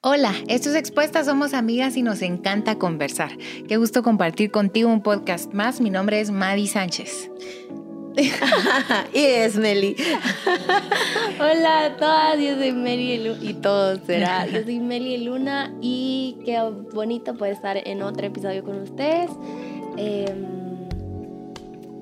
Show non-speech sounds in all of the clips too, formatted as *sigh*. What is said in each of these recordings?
Hola, esto es Expuestas, somos amigas y nos encanta conversar. Qué gusto compartir contigo un podcast más. Mi nombre es Madi Sánchez. *laughs* y es Meli. *laughs* Hola a todas, yo soy Meli y todo será. *laughs* Yo soy Meli Luna y qué bonito poder estar en otro episodio con ustedes. Eh,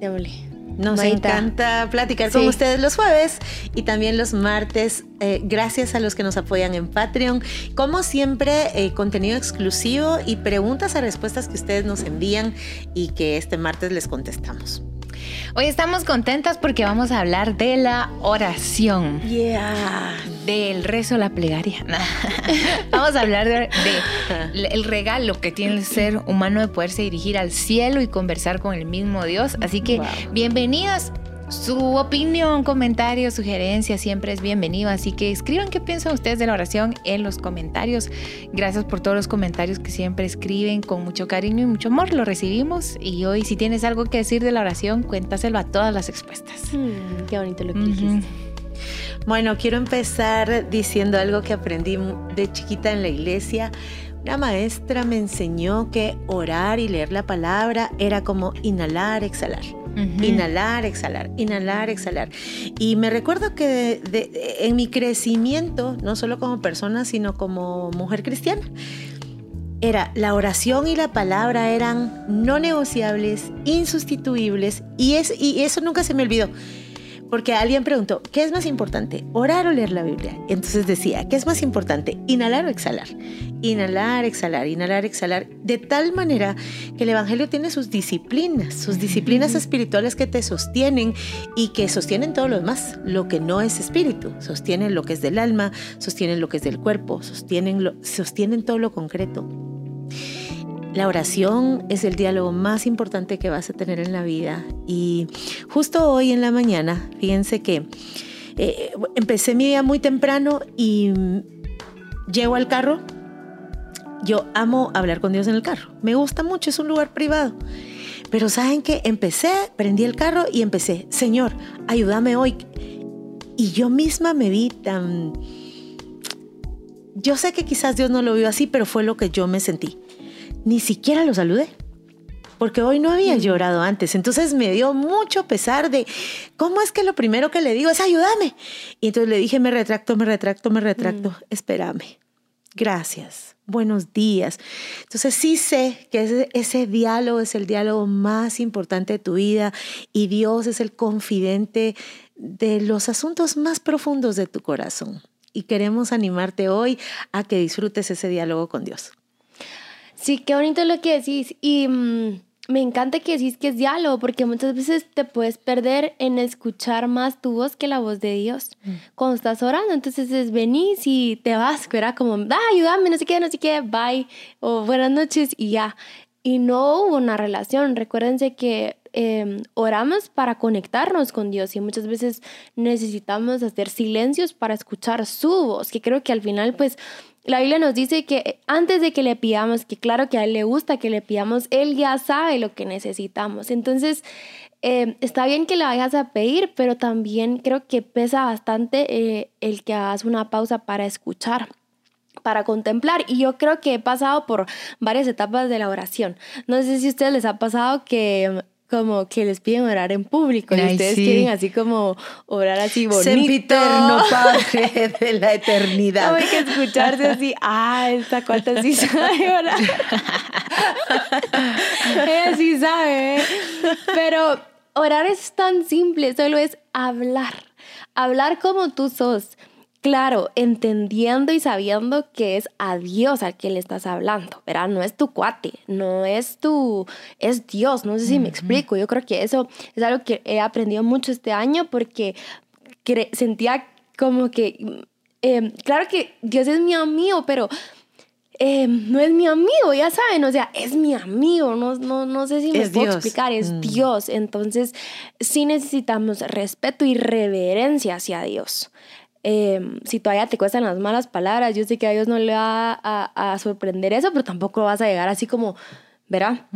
démosle. Nos encanta platicar con ustedes los jueves y también los martes. Eh, gracias a los que nos apoyan en Patreon. Como siempre, eh, contenido exclusivo y preguntas a respuestas que ustedes nos envían y que este martes les contestamos. Hoy estamos contentas porque vamos a hablar de la oración. Yeah. Del rezo, la plegaria. *laughs* vamos a hablar de, *laughs* el regalo que tiene el ser humano de poderse dirigir al cielo y conversar con el mismo Dios. Así que bienvenidas. Su opinión, comentario, sugerencia siempre es bienvenido, así que escriban qué piensan ustedes de la oración en los comentarios. Gracias por todos los comentarios que siempre escriben con mucho cariño y mucho amor, lo recibimos. Y hoy si tienes algo que decir de la oración, cuéntaselo a todas las expuestas. Mm, qué bonito lo que dijiste. Bueno, quiero empezar diciendo algo que aprendí de chiquita en la iglesia. Una maestra me enseñó que orar y leer la palabra era como inhalar, exhalar. Inhalar, exhalar, inhalar, exhalar. Y me recuerdo que en mi crecimiento, no solo como persona, sino como mujer cristiana, era la oración y la palabra eran no negociables, insustituibles, y, es, y eso nunca se me olvidó. Porque alguien preguntó, ¿qué es más importante, orar o leer la Biblia? Entonces decía, ¿qué es más importante, inhalar o exhalar? Inhalar, exhalar, inhalar, exhalar, de tal manera que el Evangelio tiene sus disciplinas, sus disciplinas espirituales que te sostienen y que sostienen todo lo demás, lo que no es espíritu, sostienen lo que es del alma, sostienen lo que es del cuerpo, sostienen, lo, sostienen todo lo concreto. La oración es el diálogo más importante que vas a tener en la vida. Y justo hoy en la mañana, fíjense que eh, empecé mi día muy temprano y llego al carro. Yo amo hablar con Dios en el carro. Me gusta mucho, es un lugar privado. Pero saben que empecé, prendí el carro y empecé, Señor, ayúdame hoy. Y yo misma me vi tan... Yo sé que quizás Dios no lo vio así, pero fue lo que yo me sentí ni siquiera lo saludé. Porque hoy no había mm. llorado antes. Entonces me dio mucho pesar de cómo es que lo primero que le digo es ayúdame. Y entonces le dije, me retracto, me retracto, me retracto. Mm. Espérame. Gracias. Buenos días. Entonces sí sé que ese, ese, diálogo es el diálogo más importante de tu vida y Dios es el confidente de los asuntos más profundos de tu corazón. Y queremos animarte hoy a que disfrutes ese diálogo con Dios. Sí, qué bonito lo que decís. Y mm, me encanta que decís que es diálogo, porque muchas veces te puedes perder en escuchar más tu voz que la voz de Dios. Mm. Cuando estás orando, entonces es venís y te vas, era como, ah, ayúdame, no sé qué, no sé qué, bye, o buenas noches y ya. Y no hubo una relación. Recuérdense que em, oramos para conectarnos con Dios y muchas veces necesitamos hacer silencios para escuchar su voz, que creo que al final pues la Biblia nos dice que antes de que le pidamos, que claro que a Él le gusta que le pidamos, Él ya sabe lo que necesitamos. Entonces, eh, está bien que le vayas a pedir, pero también creo que pesa bastante eh, el que hagas una pausa para escuchar para contemplar y yo creo que he pasado por varias etapas de la oración. No sé si a ustedes les ha pasado que como que les piden orar en público y ustedes quieren así como orar así bonito. Sempiterno, *laughs* Padre de la eternidad. hay que escucharse así, ah, esta cuarta sí sabe orar. *laughs* Ella sí sabe, ¿eh? pero orar es tan simple, solo es hablar, hablar como tú sos claro, entendiendo y sabiendo que es a Dios al que le estás hablando, ¿verdad? No es tu cuate, no es tu, es Dios, no sé si me explico. Yo creo que eso es algo que he aprendido mucho este año porque sentía como que, em, claro que Dios es mi amigo, pero... Em, no es mi amigo, ya saben, o sea, es mi amigo, no, no, no sé si me puedo explicar, es mm. Dios. Entonces, sí necesitamos respeto y reverencia hacia Dios. Em, si todavía te cuestan las malas palabras, yo sé que a Dios no le va a, sorprender eso, pero tampoco vas a llegar así como, ¿verdad?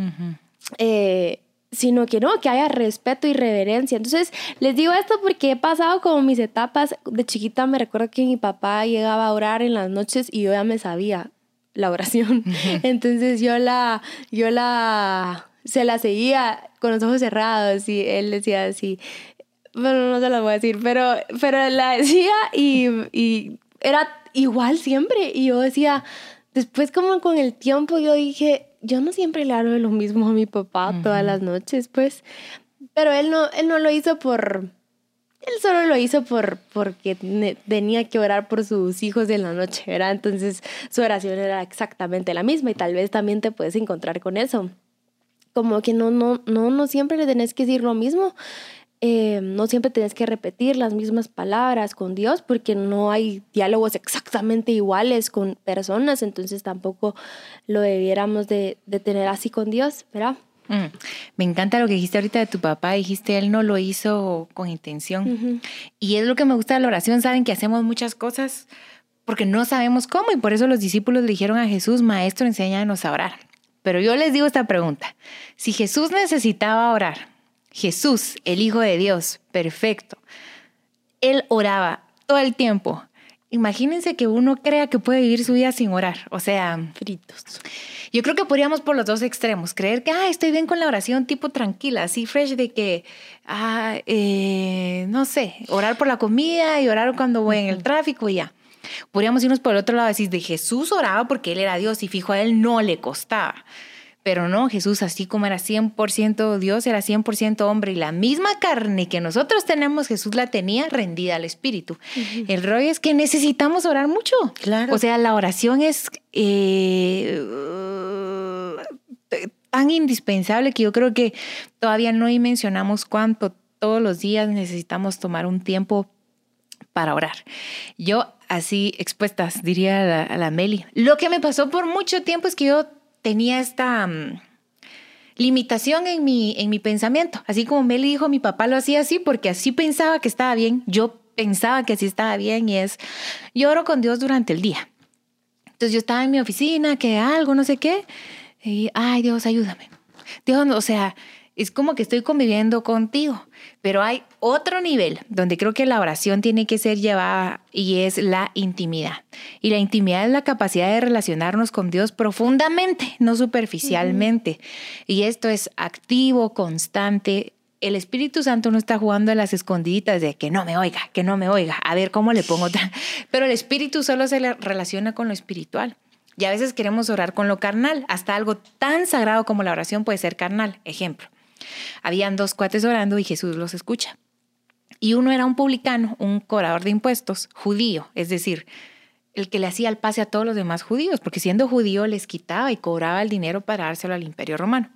Eh, sino que no, que haya respeto y reverencia. Entonces, les digo esto porque he pasado como mis etapas. De chiquita me recuerdo que mi papá llegaba a orar en las noches y yo ya me sabía la oración. *laughs* Entonces yo la, yo la, se la seguía con los ojos cerrados y él decía así, bueno, no se la voy a decir, pero, pero la decía y, y era igual siempre. Y yo decía, después como con el tiempo yo dije, yo no siempre le hablo de lo mismo a mi papá todas las noches, pues, pero él no, él no lo hizo por, él solo lo hizo por, porque tenía que orar por sus hijos en la noche, ¿verdad? Entonces su oración era exactamente la misma y tal vez también te puedes encontrar con eso. Como que no, no, no, no siempre le tenés que decir lo mismo. Eh, no siempre tienes que repetir las mismas palabras con Dios porque no hay diálogos exactamente iguales con personas, entonces tampoco lo debiéramos de, tener así con Dios, ¿verdad? Mm, me encanta lo que dijiste ahorita de tu papá, dijiste él no lo hizo con intención. Y es lo que me gusta de la oración, saben que hacemos muchas cosas porque no sabemos cómo y por eso los discípulos le dijeron a Jesús, maestro, enséñanos a orar. Pero yo les digo esta pregunta, si Jesús necesitaba orar, Jesús, el Hijo de Dios, perfecto. Él oraba todo el tiempo. Imagínense que uno crea que puede vivir su vida sin orar, o sea, fritos. Yo creo que podríamos por los dos extremos, creer que, ah, estoy bien con la oración, tipo tranquila, así fresh de que, ah, eh, no sé, orar por la comida y orar cuando voy en el tráfico y ya. Podríamos irnos por el otro lado, decir, de Jesús oraba porque Él era Dios y fijo a Él no le costaba. Pero no, Jesús, así como era 100% Dios, era 100% hombre y la misma carne que nosotros tenemos, Jesús la tenía rendida al Espíritu. El rollo es que necesitamos orar mucho. Claro. O sea, la oración es eh, tan indispensable que yo creo que todavía no mencionamos cuánto todos los días necesitamos tomar un tiempo para orar. Yo así expuestas diría a la, a la Meli. Lo que me pasó por mucho tiempo es que yo tenía esta mm, limitación en mi, en mi pensamiento. Así como Meli dijo, mi papá lo hacía así porque así pensaba que estaba bien. Yo pensaba que así estaba bien y es, yo oro con Dios durante el día. Entonces yo estaba en mi oficina, que algo, no sé qué, y, ay Dios, ayúdame. Dios, o sea, es como que estoy conviviendo contigo, pero hay otro nivel donde creo que la oración tiene que ser llevada y es la intimidad. Y la intimidad es la capacidad de relacionarnos con Dios profundamente, no superficialmente. Y esto es activo, constante. El Espíritu Santo no está jugando a las escondiditas de que no me oiga, que no me oiga, a ver cómo le pongo. Pero el Espíritu solo se relaciona con lo espiritual. Y a veces queremos orar con lo carnal. Hasta algo tan sagrado como la oración puede ser carnal. Ejemplo, habían dos cuates orando y Jesús los escucha. Y uno era un publicano, un cobrador de impuestos, judío, es decir, el que le hacía el pase a todos los demás judíos, porque siendo judío les quitaba y cobraba el dinero para dárselo al imperio romano.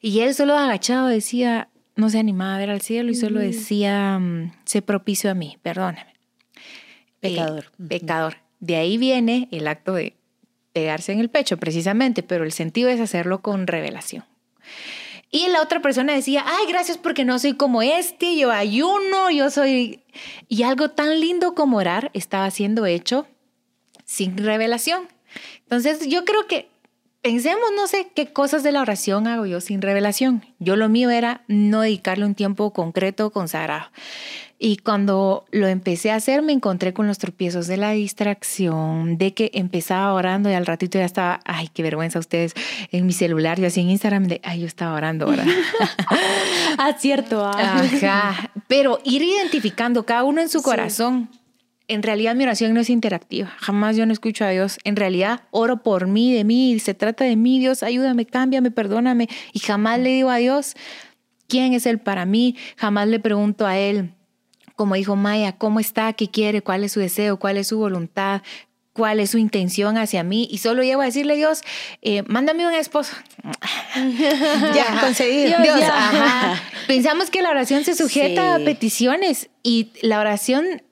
Y él solo agachado decía, no se animaba a ver al cielo y solo decía, mm, sé propicio a mí, perdóname. Pecador. pecador. De ahí viene el acto de pegarse en el pecho, precisamente, pero el sentido es hacerlo con revelación. Y la otra persona decía, ay, gracias porque no soy como este, yo ayuno, yo soy... Y algo tan lindo como orar estaba siendo hecho sin revelación. Entonces yo creo que pensemos, no sé qué cosas de la oración hago yo sin revelación. Yo lo mío era no dedicarle un tiempo concreto consagrado. Y cuando lo empecé a hacer, me encontré con los tropiezos de la distracción, de que empezaba orando y al ratito ya estaba, ay, qué vergüenza ustedes, en mi celular, yo así en Instagram, de, ay, yo estaba orando ahora. *laughs* ah, cierto. Ah. Ajá. Pero ir identificando cada uno en su corazón. En realidad mi oración no es interactiva, jamás yo no escucho a Dios. En realidad oro por mí, de mí, se trata de mí, Dios, ayúdame, cámbiame, perdóname. Y jamás le digo a Dios quién es Él para mí, jamás le pregunto a Él como dijo Maya, cómo está, qué quiere, cuál es su deseo, cuál es su voluntad, cuál es su intención hacia mí y solo llego a decirle Dios, eh, mándame un esposo. *laughs* ya, concedido. Dios, *laughs* Pensamos que la oración se sujeta a peticiones y la oración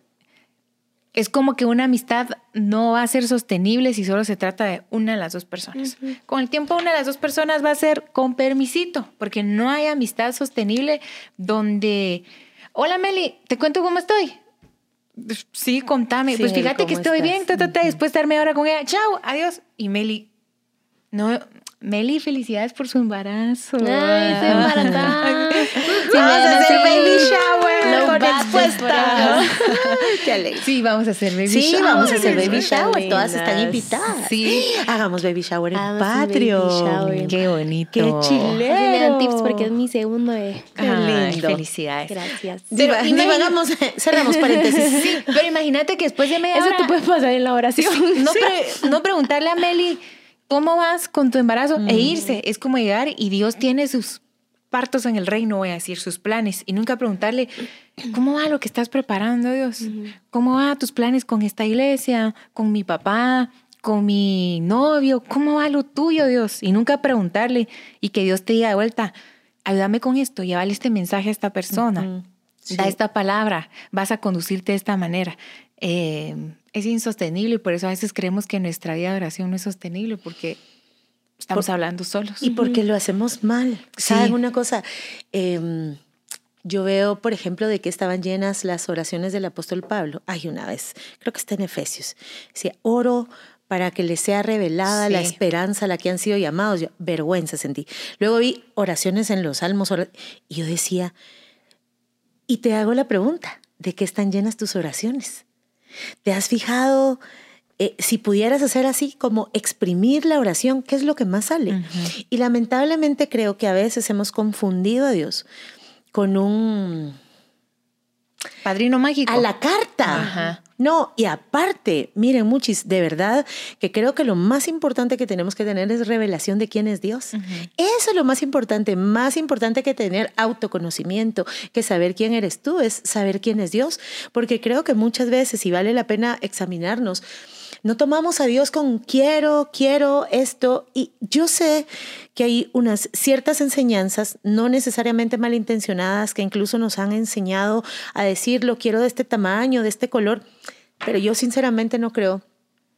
es como que una amistad no va a ser sostenible si solo se trata de una de las dos personas. Con el tiempo una de las dos personas va a ser con permisito, porque no hay amistad sostenible donde Hola Meli, ¿te cuento cómo estoy? Sí, contame. pues fíjate que estoy bien, ta, después de estar media hora con ella. Chao, adiós. Y Meli, no, Meli, felicidades por su embarazo. Ay, estoy embarazada. *laughs* Sí, vamos a hacer baby shower con expuesta. *laughs* Qué alegre. Sí, vamos a hacer baby sí, shower. Sí, vamos a hacer baby shower. Todas están invitadas. Sí. Hagamos baby shower en Patreon. shower. Qué bonito. Qué Así me dan chilero. tips porque es mi segundo bebé. Qué Ay, lindo. Felicidades. Gracias. Pero imagina- divagamos, cerramos paréntesis. *laughs* Sí, pero imagínate que después de media Eso hora te puede pasar en la oración. no, pre- no preguntarle a Meli cómo vas con tu embarazo Mm. e irse. Es como llegar y Dios tiene sus partos en el reino, voy a decir, sus planes. Y nunca preguntarle, ¿cómo va lo que estás preparando, Dios? ¿Cómo va tus planes con esta iglesia, con mi papá, con mi novio? ¿Cómo va lo tuyo, Dios? Y nunca preguntarle y que Dios te diga de vuelta, ayúdame con esto, llévale este mensaje a esta persona. Sí. Da esta palabra, vas a conducirte de esta manera. Eh, es insostenible y por eso a veces creemos que nuestra vida de oración no es sostenible porque estamos Por- hablando solos. Y porque lo hacemos mal. Sí. ¿Saben una cosa? Em, yo veo, por ejemplo, de que estaban llenas las oraciones del apóstol Pablo. Hay una vez, creo que está en Efesios. Decía, oro para que les sea revelada la Sí. esperanza a la que han sido llamados. Yo, vergüenza sentí. Luego vi oraciones en los salmos y yo decía, y te hago la pregunta, ¿de qué están llenas tus oraciones? ¿Te has fijado eh, si pudieras hacer así como exprimir la oración, qué es lo que más sale? Y lamentablemente creo que a veces hemos confundido a Dios con un Padrino mágico. a la carta. Ajá. No, y aparte, miren, muchis, de verdad que creo que lo más importante que tenemos que tener es revelación de quién es Dios. Eso es lo más importante, más importante que tener autoconocimiento, que saber quién eres tú, es saber quién es Dios, porque creo que muchas veces, y vale la pena examinarnos, no tomamos a Dios con quiero, quiero esto, y yo sé que hay unas ciertas enseñanzas, no necesariamente malintencionadas, que incluso nos han enseñado a decir lo quiero de este tamaño, de este color, pero yo sinceramente no creo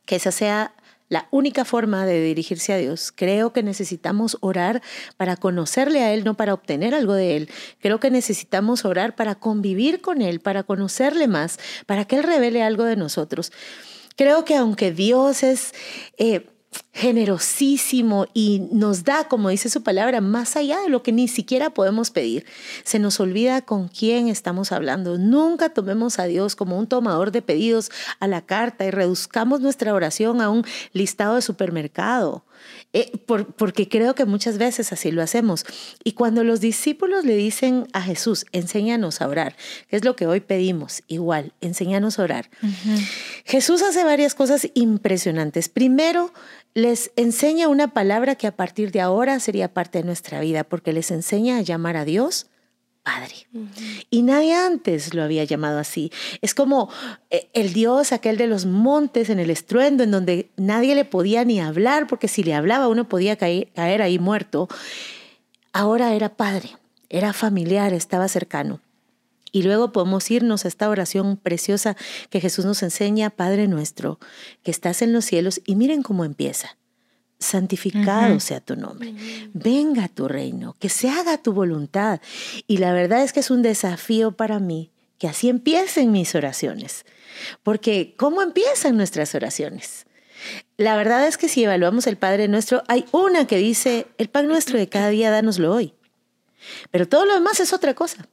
que esa sea la única forma de dirigirse a Dios. Creo que necesitamos orar para conocerle a Él, no para obtener algo de Él. Creo que necesitamos orar para convivir con Él, para conocerle más, para que Él revele algo de nosotros. Creo que aunque Dios es eh, generosísimo y nos da, como dice su palabra, más allá de lo que ni siquiera podemos pedir, se nos olvida con quién estamos hablando. Nunca tomemos a Dios como un tomador de pedidos a la carta y reduzcamos nuestra oración a un listado de supermercado. Eh, por- porque creo que muchas veces así lo hacemos. Y cuando los discípulos le dicen a Jesús, enséñanos a orar, que es lo que hoy pedimos, igual, enséñanos a orar. Jesús hace varias cosas impresionantes. Primero, les enseña una palabra que a partir de ahora sería parte de nuestra vida, porque les enseña a llamar a Dios Padre. Y nadie antes lo había llamado así. Es como eh, el Dios aquel de los montes en el estruendo, en donde nadie le podía ni hablar, porque si le hablaba uno podía caer, caer ahí muerto. Ahora era Padre, era familiar, estaba cercano. Y luego podemos irnos a esta oración preciosa que Jesús nos enseña, Padre nuestro, que estás en los cielos, y miren cómo empieza. Santificado sea tu nombre. Venga tu reino, que se haga tu voluntad. Y la verdad es que es un desafío para mí que así empiecen mis oraciones. Porque ¿cómo empiezan nuestras oraciones? La verdad es que si evaluamos el Padre nuestro, hay una que dice, el pan nuestro de cada día, dánoslo hoy. Pero todo lo demás es otra cosa.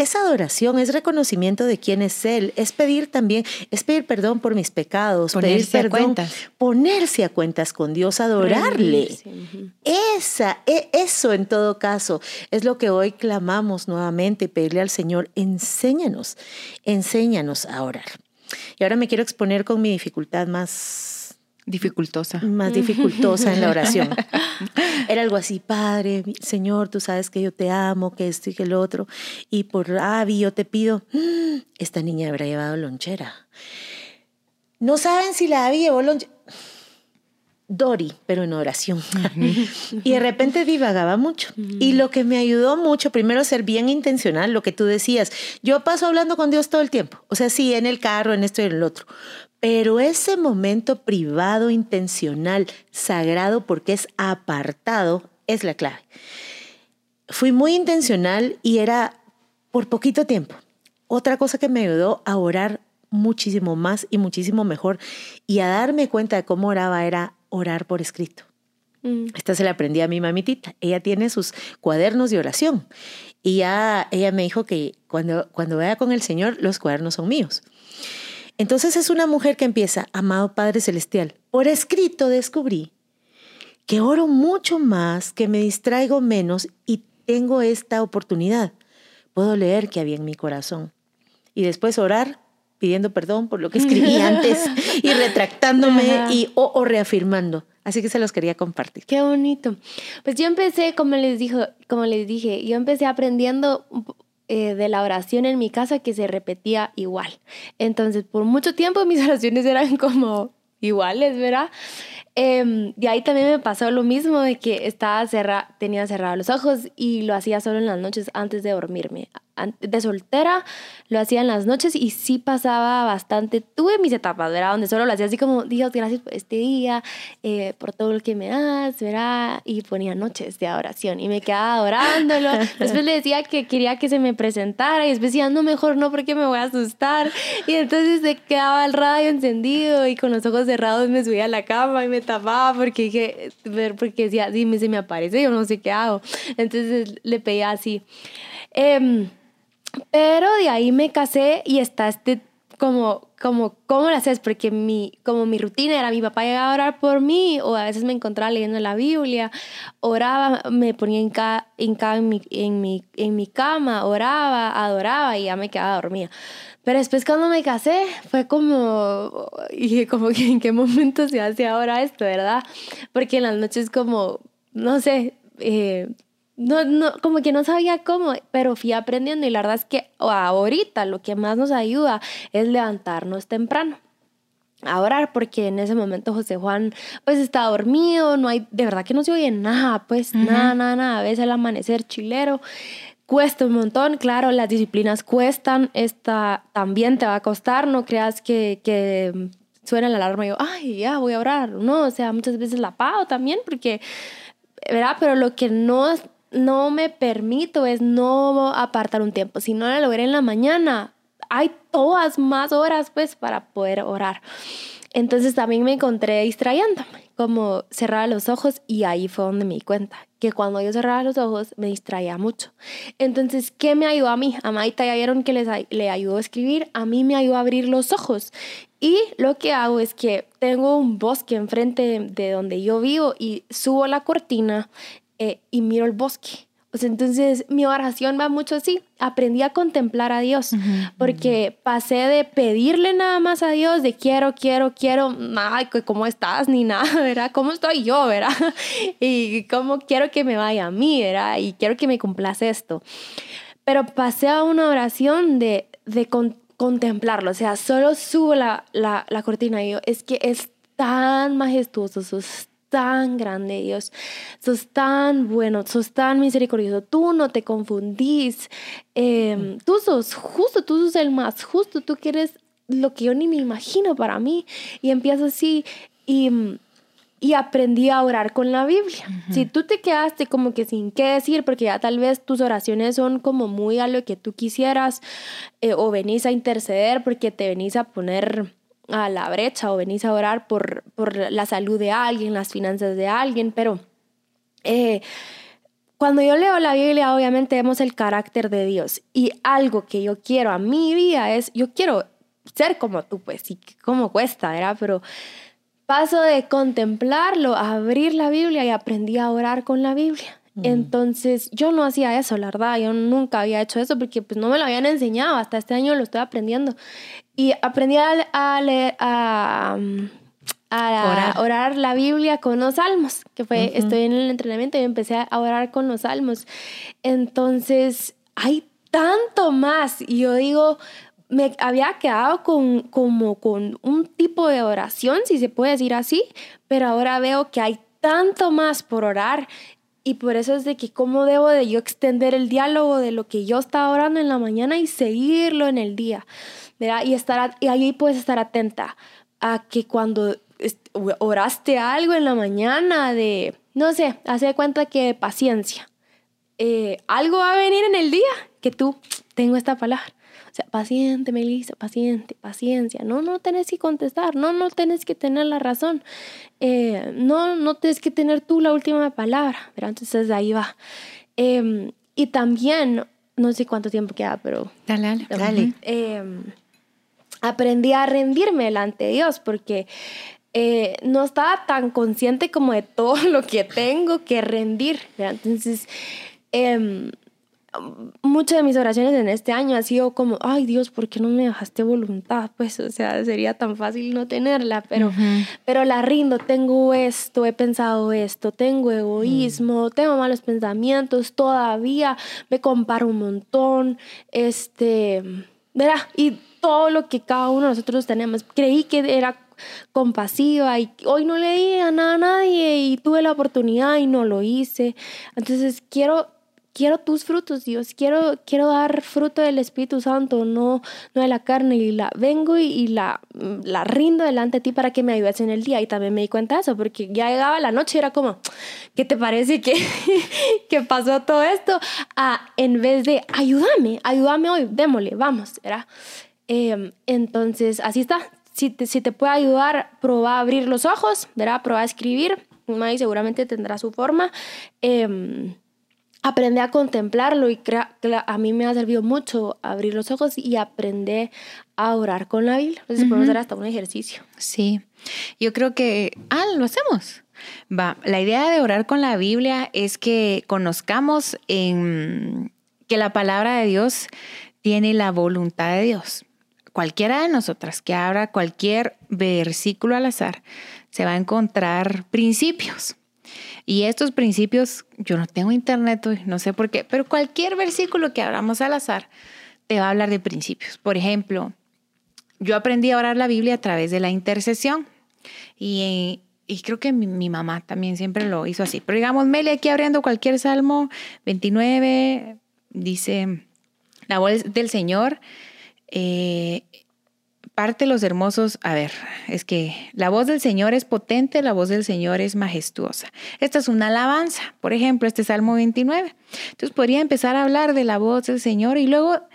Es adoración, es reconocimiento de quién es Él, es pedir también, es pedir perdón por mis pecados, pedir Ponerse a perdón, cuentas. ponerse a cuentas con Dios, adorarle. Rendirse. Esa, e- eso en todo caso es lo que hoy clamamos nuevamente, pedirle al Señor, enséñanos, enséñanos a orar. Y ahora me quiero exponer con mi dificultad más Dificultosa. más dificultosa en la oración. *laughs* Era algo así, Padre, Señor, tú sabes que yo te amo, que esto y que el otro, y por Abby yo te pido, "Mm, *gasps* esta niña habrá llevado lonchera. No saben si la Abby llevó lonchera. Dori, pero en oración. *laughs* y de repente divagaba mucho. Y lo que me ayudó mucho, primero ser bien intencional, lo que tú decías. Yo paso hablando con Dios todo el tiempo. O sea, sí, en el carro, en esto y en el otro. Pero ese momento privado, intencional, sagrado, porque es apartado, es la clave. Fui muy intencional y era por poquito tiempo. Otra cosa que me ayudó a orar muchísimo más y muchísimo mejor y a darme cuenta de cómo oraba era orar por escrito. Mm. Esta se la aprendí a mi mamitita. Ella tiene sus cuadernos de oración. Y ya ella me dijo que cuando, cuando vaya con el Señor, los cuadernos son míos. Entonces es una mujer que empieza, amado Padre Celestial, por escrito descubrí que oro mucho más, que me distraigo menos y tengo esta oportunidad. Puedo leer que había en mi corazón. Y después orar pidiendo perdón por lo que escribí *laughs* antes y retractándome y, o, reafirmando. Así que se los quería compartir. Qué bonito. Pues yo empecé, como les, dijo, como les dije, yo empecé aprendiendo eh, de la oración en mi casa que se repetía igual. Entonces, por mucho tiempo mis *laughs* oraciones eran como iguales, ¿verdad? Eh, de ahí también me pasó lo mismo de que estaba cerra tenía cerrados los ojos y lo hacía solo en las noches antes de dormirme de soltera, lo hacía en las noches y sí pasaba bastante. Tuve mis etapas, ¿verdad? Donde solo lo hacía así como, Dios, gracias por este día, eh, por todo lo que me das, ¿verdad? Y ponía noches de oración y me quedaba adorándolo. *laughs* Después le decía que quería que se me presentara y después decía, no, mejor no, porque me voy a asustar. Y entonces se quedaba el radio encendido y con los ojos cerrados me subía a la cama y me tapaba porque dije, porque decía, se me aparece, yo no sé qué hago. Entonces le pedía así. Eh, pero de ahí me casé y está este como, como, ¿cómo lo haces? Porque mi, como mi rutina era, mi papá llegaba a orar por mí, o a veces me encontraba leyendo la Biblia, oraba, me ponía en, en, mi, en, mi, en mi cama, oraba, adoraba y ya me quedaba dormida. Pero después cuando me casé, fue como, dije, como que en qué momento se hace ahora esto, ¿verdad? Porque en las noches como, no sé, eh, no, no, como que no sabía cómo, pero fui aprendiendo y la verdad es que ahorita lo que más nos ayuda es levantarnos temprano a orar porque en ese momento José Juan pues está dormido, no hay, de verdad que no se oye nada, pues nada, nada, nada, a veces el amanecer chilero cuesta un montón, claro, las disciplinas cuestan, esta también te va a costar, no creas que, que suena la alarma y yo, ay, ya voy a orar, no, o sea, muchas veces la pago también porque, ¿verdad? Pero lo que no no me permito es no apartar un tiempo. Si no lo logré en la mañana, hay todas más horas pues para poder orar. Entonces también me encontré distrayéndome, como cerraba los ojos y ahí fue donde me di cuenta que cuando yo cerraba los ojos me distraía mucho. Entonces, ¿qué me ayudó a mí? A Maita ya vieron que les, le ayudó a escribir, a mí me ayudó a abrir los ojos. Y lo que hago es que tengo un bosque enfrente de donde yo vivo y subo la cortina eh, y miro el bosque. O sea, entonces mi oración va mucho así. Aprendí a contemplar a Dios porque pasé de pedirle nada más a Dios de quiero, quiero, quiero, ay, ¿cómo estás? Ni nada, *laughs* ¿verdad? ¿Cómo estoy yo, *laughs* verdad? Y cómo quiero que me vaya a mí, ¿verdad? Y quiero que me cumplas esto. Pero pasé a una oración de, de contemplarlo. O sea, solo subo la, la, la cortina y yo, es que es tan majestuoso, tan grande, Dios. Sos tan bueno, sos tan misericordioso. Tú no te confundís. Em, tú sos justo, tú sos el más justo. Tú quieres lo que yo ni me imagino para mí. Y empiezo así y, y aprendí a orar con la Biblia. Si tú te quedaste como que sin qué decir, porque ya tal vez tus oraciones son como muy a lo que tú quisieras, eh, o venís a interceder porque te venís a poner a la brecha o venís a orar por, por la salud de alguien, las finanzas de alguien, pero eh, cuando yo leo la Biblia, obviamente vemos el carácter de Dios y algo que yo quiero a mi vida es, yo quiero ser como tú, pues, y cómo cuesta, ¿verdad? Pero paso de contemplarlo a abrir la Biblia y aprendí a orar con la Biblia. Entonces yo no hacía eso, la verdad, yo nunca había hecho eso porque pues no me lo habían enseñado, hasta este año lo estoy aprendiendo. Y aprendí a, a, leer, a, orar. la Biblia con los salmos, que fue, estoy en el entrenamiento y empecé a orar con los salmos. Entonces hay tanto más y yo digo, me había quedado con, como con un tipo de oración, si se puede decir así, pero ahora veo que hay tanto más por orar y por eso es de que cómo debo de yo extender el diálogo de lo que yo estaba orando en la mañana y seguirlo en el día. ¿verdad? Y, estar, y ahí puedes estar atenta a que cuando oraste algo en la mañana de, no sé, hace cuenta que paciencia. Eh, algo va a venir en el día que tú tengo esta palabra. O sea, paciente, Melissa, paciente, paciencia. No, no tenés que contestar, no, no tenés que tener la razón. Eh, no, no tienes que tener tú la última palabra. Pero entonces ahí va. Em, y también, no sé cuánto tiempo queda, pero... Dale, dale. Em, aprendí a rendirme delante de Dios porque eh, no estaba tan consciente como de todo *laughs* lo que tengo que rendir. Entonces, eh, muchas de mis oraciones en este año ha sido como, ay Dios, ¿por qué no me dejaste voluntad? *laughs* Pues, o sea, sería tan fácil no tenerla, pero, pero la rindo, tengo esto, he pensado esto, tengo egoísmo, mm. tengo malos pensamientos, todavía me comparo un montón, este, verá, y todo lo que cada uno de nosotros tenemos. Creí que era compasiva y hoy no le di a nada a nadie y tuve la oportunidad y no lo hice. Entonces quiero quiero tus frutos, Dios, quiero, quiero dar fruto del Espíritu Santo, no, no de la carne, y la vengo y, la, la rindo delante de ti para que me ayudes en el día. Y también me di cuenta de eso, porque ya llegaba la noche y era como, ¿qué te parece que, *laughs* que pasó todo esto? Ah, en vez de, ayúdame, ayúdame hoy, démosle, vamos, ¿verdad? Em, entonces, así está. Si te, si te puede ayudar, prueba a abrir los ojos, ¿verdad? Prueba a escribir. Y seguramente tendrá su forma. Eh, aprende a contemplarlo y crea, a mí me ha servido mucho abrir los ojos y aprender a orar con la Biblia. Entonces podemos hacer hasta un ejercicio. Sí, yo creo que, ah, lo hacemos. Va, la idea de orar con la Biblia es que conozcamos en, que la palabra de Dios tiene la voluntad de Dios cualquiera de nosotras que abra cualquier versículo al azar, se va a encontrar principios. Y estos principios, yo no tengo internet hoy, no sé por qué, pero cualquier versículo que abramos al azar te va a hablar de principios. Por ejemplo, yo aprendí a orar la Biblia a través de la intercesión y, y creo que mi, mamá también siempre lo hizo así. Pero digamos, Meli aquí abriendo cualquier salmo 29, dice, la voz del Señor eh, parte los hermosos, a ver, es que la voz del Señor es potente, la voz del Señor es majestuosa. Esta es una alabanza, por ejemplo, este Salmo 29. Entonces podría empezar a hablar de la voz del Señor y luego,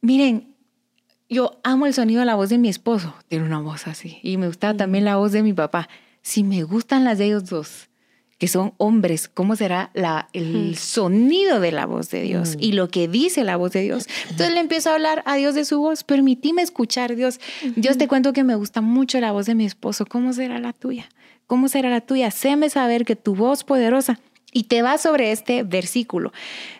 miren, yo amo el sonido de la voz de mi esposo, tiene una voz así, y me gusta también la voz de mi papá. Si me gustan las de ellos dos, que son hombres, cómo será la, el sonido de la voz de Dios y lo que dice la voz de Dios. Entonces le empiezo a hablar a Dios de su voz, permitíme escuchar, Dios. Dios te cuento que me gusta mucho la voz de mi esposo, ¿cómo será la tuya? ¿Cómo será la tuya? Séme saber que tu voz poderosa y te va sobre este versículo.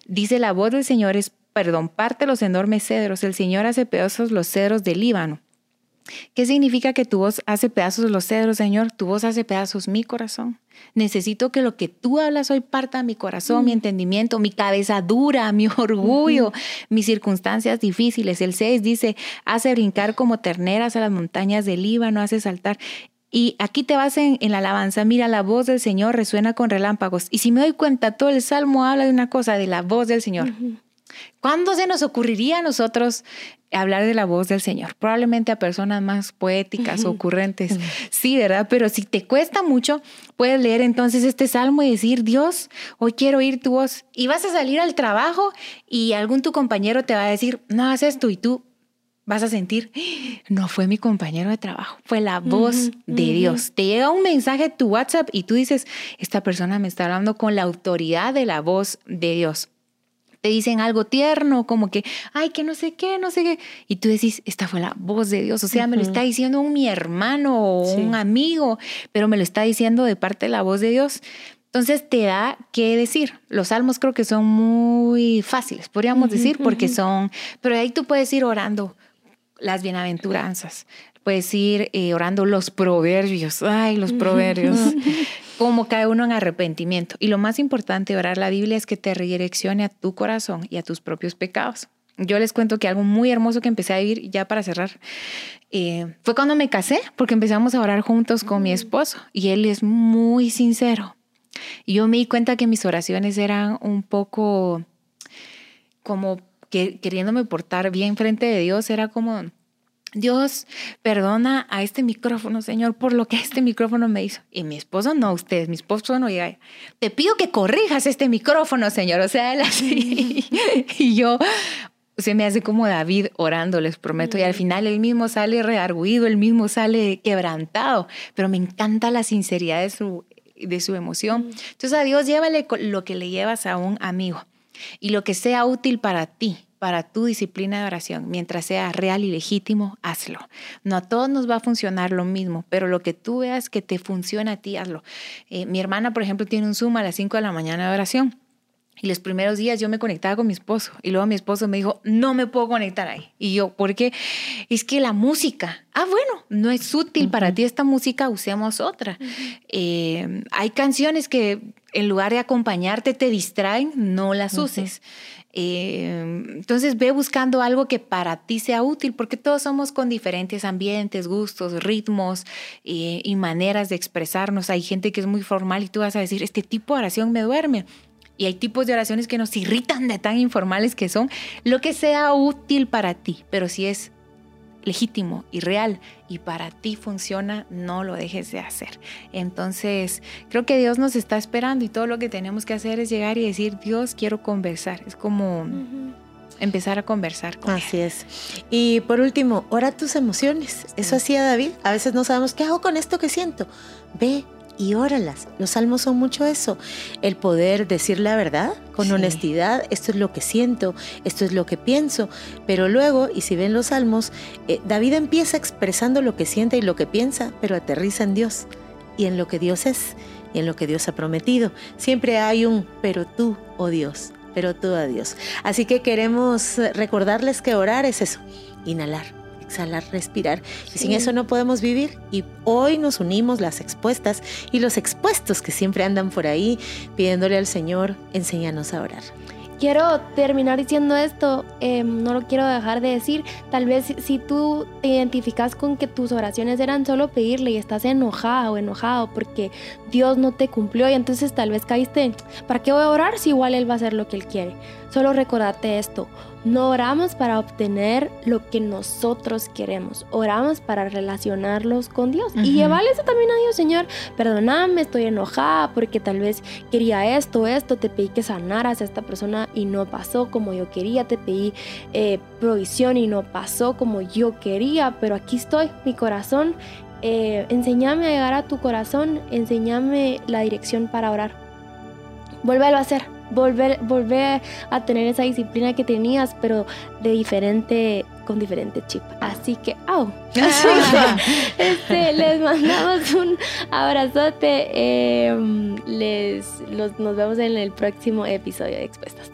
Dice la voz del Señor es, perdón, parte los enormes cedros, el Señor hace pedazos los cedros del Líbano. ¿Qué significa que tu voz hace pedazos los cedros, Señor? Tu voz hace pedazos mi corazón. Necesito que lo que tú hablas hoy parta mi corazón, mi mm. entendimiento, mi cabeza dura, *laughs* mi orgullo, mis circunstancias difíciles. El 6 dice, hace brincar como terneras a las montañas del Líbano, hace saltar. Y aquí te vas en, la alabanza, mira, la voz del Señor resuena con relámpagos. Y si me doy cuenta, todo el salmo habla de una cosa, de la voz del Señor. ¿Cuándo se nos ocurriría a nosotros hablar de la voz del Señor? Probablemente a personas más poéticas o ocurrentes. Sí, ¿verdad? Pero si te cuesta mucho, puedes leer entonces este salmo y decir, Dios, hoy quiero oír tu voz. Y vas a salir al trabajo y algún tu compañero te va a decir, no haces esto y tú vas a sentir, no fue mi compañero de trabajo, fue la voz de Dios. Te llega un mensaje a tu WhatsApp y tú dices, esta persona me está hablando con la autoridad de la voz de Dios te dicen algo tierno, como que, ay, que no sé qué, no sé qué. Y tú decís, esta fue la voz de Dios. O sea, me lo está diciendo un mi hermano o un amigo, pero me lo está diciendo de parte de la voz de Dios. Entonces te da qué decir. Los salmos creo que son muy fáciles, podríamos decir, porque son, pero ahí tú puedes ir orando las bienaventuranzas, puedes ir eh, orando los proverbios, ay, los proverbios *laughs* cómo cae uno en arrepentimiento. Y lo más importante de orar la Biblia es que te redireccione a tu corazón y a tus propios pecados. Yo les cuento que algo muy hermoso que empecé a vivir, ya para cerrar, eh, fue cuando me casé, porque empezamos a orar juntos con mi esposo y él es muy sincero. Y yo me di cuenta que mis oraciones eran un poco como que, queriéndome portar bien frente de Dios, era como, Dios, perdona a este micrófono, Señor, por lo que este micrófono me hizo. Y mi esposo no, ustedes, mi esposo no llega. Te pido que corrijas este micrófono, Señor. O sea, él así. *laughs* y yo, se me hace como David orando, les prometo, y al final él mismo sale rearguido, él mismo sale quebrantado, pero me encanta la sinceridad de su, de su emoción. Entonces a Dios llévale lo que le llevas a un amigo y lo que sea útil para ti, para tu disciplina de oración, mientras sea real y legítimo, hazlo. No a todos nos va a funcionar lo mismo, pero lo que tú veas que te funciona a ti, hazlo. Eh, mi hermana, por ejemplo, tiene un Zoom a las 5 de la mañana de oración. Y los primeros días yo me conectaba con mi esposo y luego mi esposo me dijo, no me puedo conectar ahí. Y yo, ¿por qué? Es que la música, ah, bueno, no es útil para ti esta música, usemos otra. Eh, hay canciones que en lugar de acompañarte te distraen, no las uses. Eh, entonces ve buscando algo que para ti sea útil, porque todos somos con diferentes ambientes, gustos, ritmos eh, y maneras de expresarnos. Hay gente que es muy formal y tú vas a decir, este tipo de oración me duerme. Y hay tipos de oraciones que nos irritan de tan informales que son lo que sea útil para ti, pero si es legítimo y real y para ti funciona, no lo dejes de hacer. Entonces, creo que Dios nos está esperando y todo lo que tenemos que hacer es llegar y decir, Dios, quiero conversar. Es como... empezar a conversar con Así es. Y por último, ora tus emociones. Eso hacía David. A veces no sabemos qué hago con esto que siento. Ve y óralas. Los salmos son mucho eso, el poder decir la verdad con honestidad, esto es lo que siento, esto es lo que pienso, pero luego, y si ven los salmos, eh, David empieza expresando lo que siente y lo que piensa, pero aterriza en Dios y en lo que Dios es y en lo que Dios ha prometido. Siempre hay un pero tú, oh Dios, pero tú, a oh Dios. Así que queremos recordarles que orar es eso, inhalar exhalar, respirar. Y sin eso no podemos vivir. Y hoy nos unimos las expuestas y los expuestos que siempre andan por ahí pidiéndole al Señor, enséñanos a orar quiero terminar diciendo esto, em, no lo quiero dejar de decir, tal vez si tú te identificas con que tus oraciones eran solo pedirle y estás enojado o enojado porque Dios no te cumplió y entonces tal vez caíste, ¿para qué voy a orar si igual Él va a hacer lo que Él quiere? Solo recordarte esto, no oramos para obtener lo que nosotros queremos, oramos para relacionarlos con Dios y llevarle eso también a Dios, Señor, perdóname, estoy enojada porque tal vez quería esto, esto, te pedí que sanaras a esta persona y no pasó como yo quería, te pedí eh, provisión y no pasó como yo quería, pero aquí estoy, mi corazón, eh, enséñame a llegar a tu corazón, enséñame la dirección para orar. Vuélvelo a hacer volver, volver a tener esa disciplina que tenías, pero de diferente, con diferente chip. Así que, ¡au! *laughs* este, les mandamos un abrazote. Em, les, nos vemos en el próximo episodio de Expuestas.